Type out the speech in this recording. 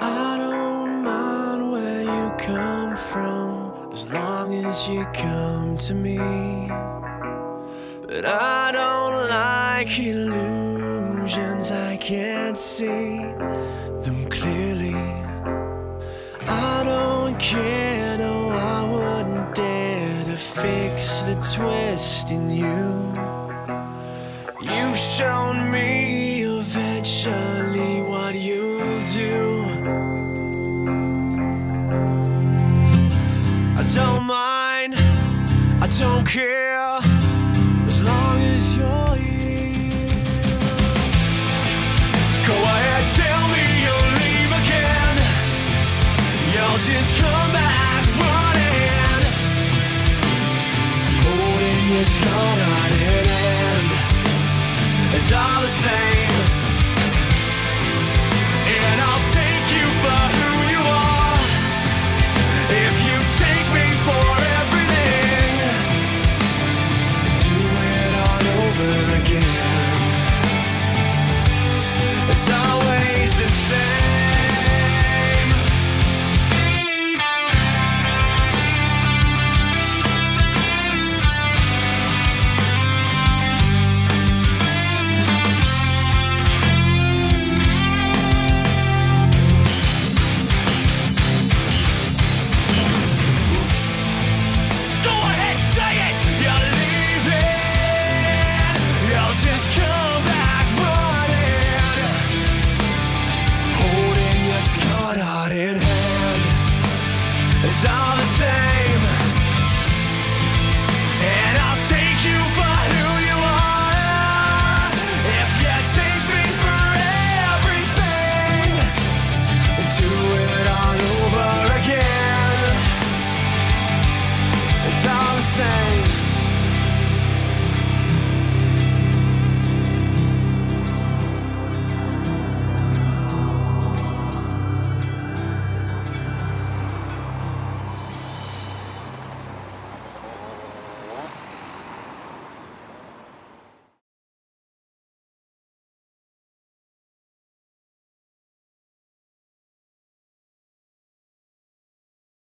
I don't mind where you come from as long as you come to me. But I don't like illusions I can't see them clearly. I don't care, no, I wouldn't dare to fix the twist in you. You've shown me. I don't mind, I don't care, as long as you're here. Go ahead, tell me you'll leave again. You'll just come back running, holding your scarred heart in hand. It's all the same. It's always It's all the same.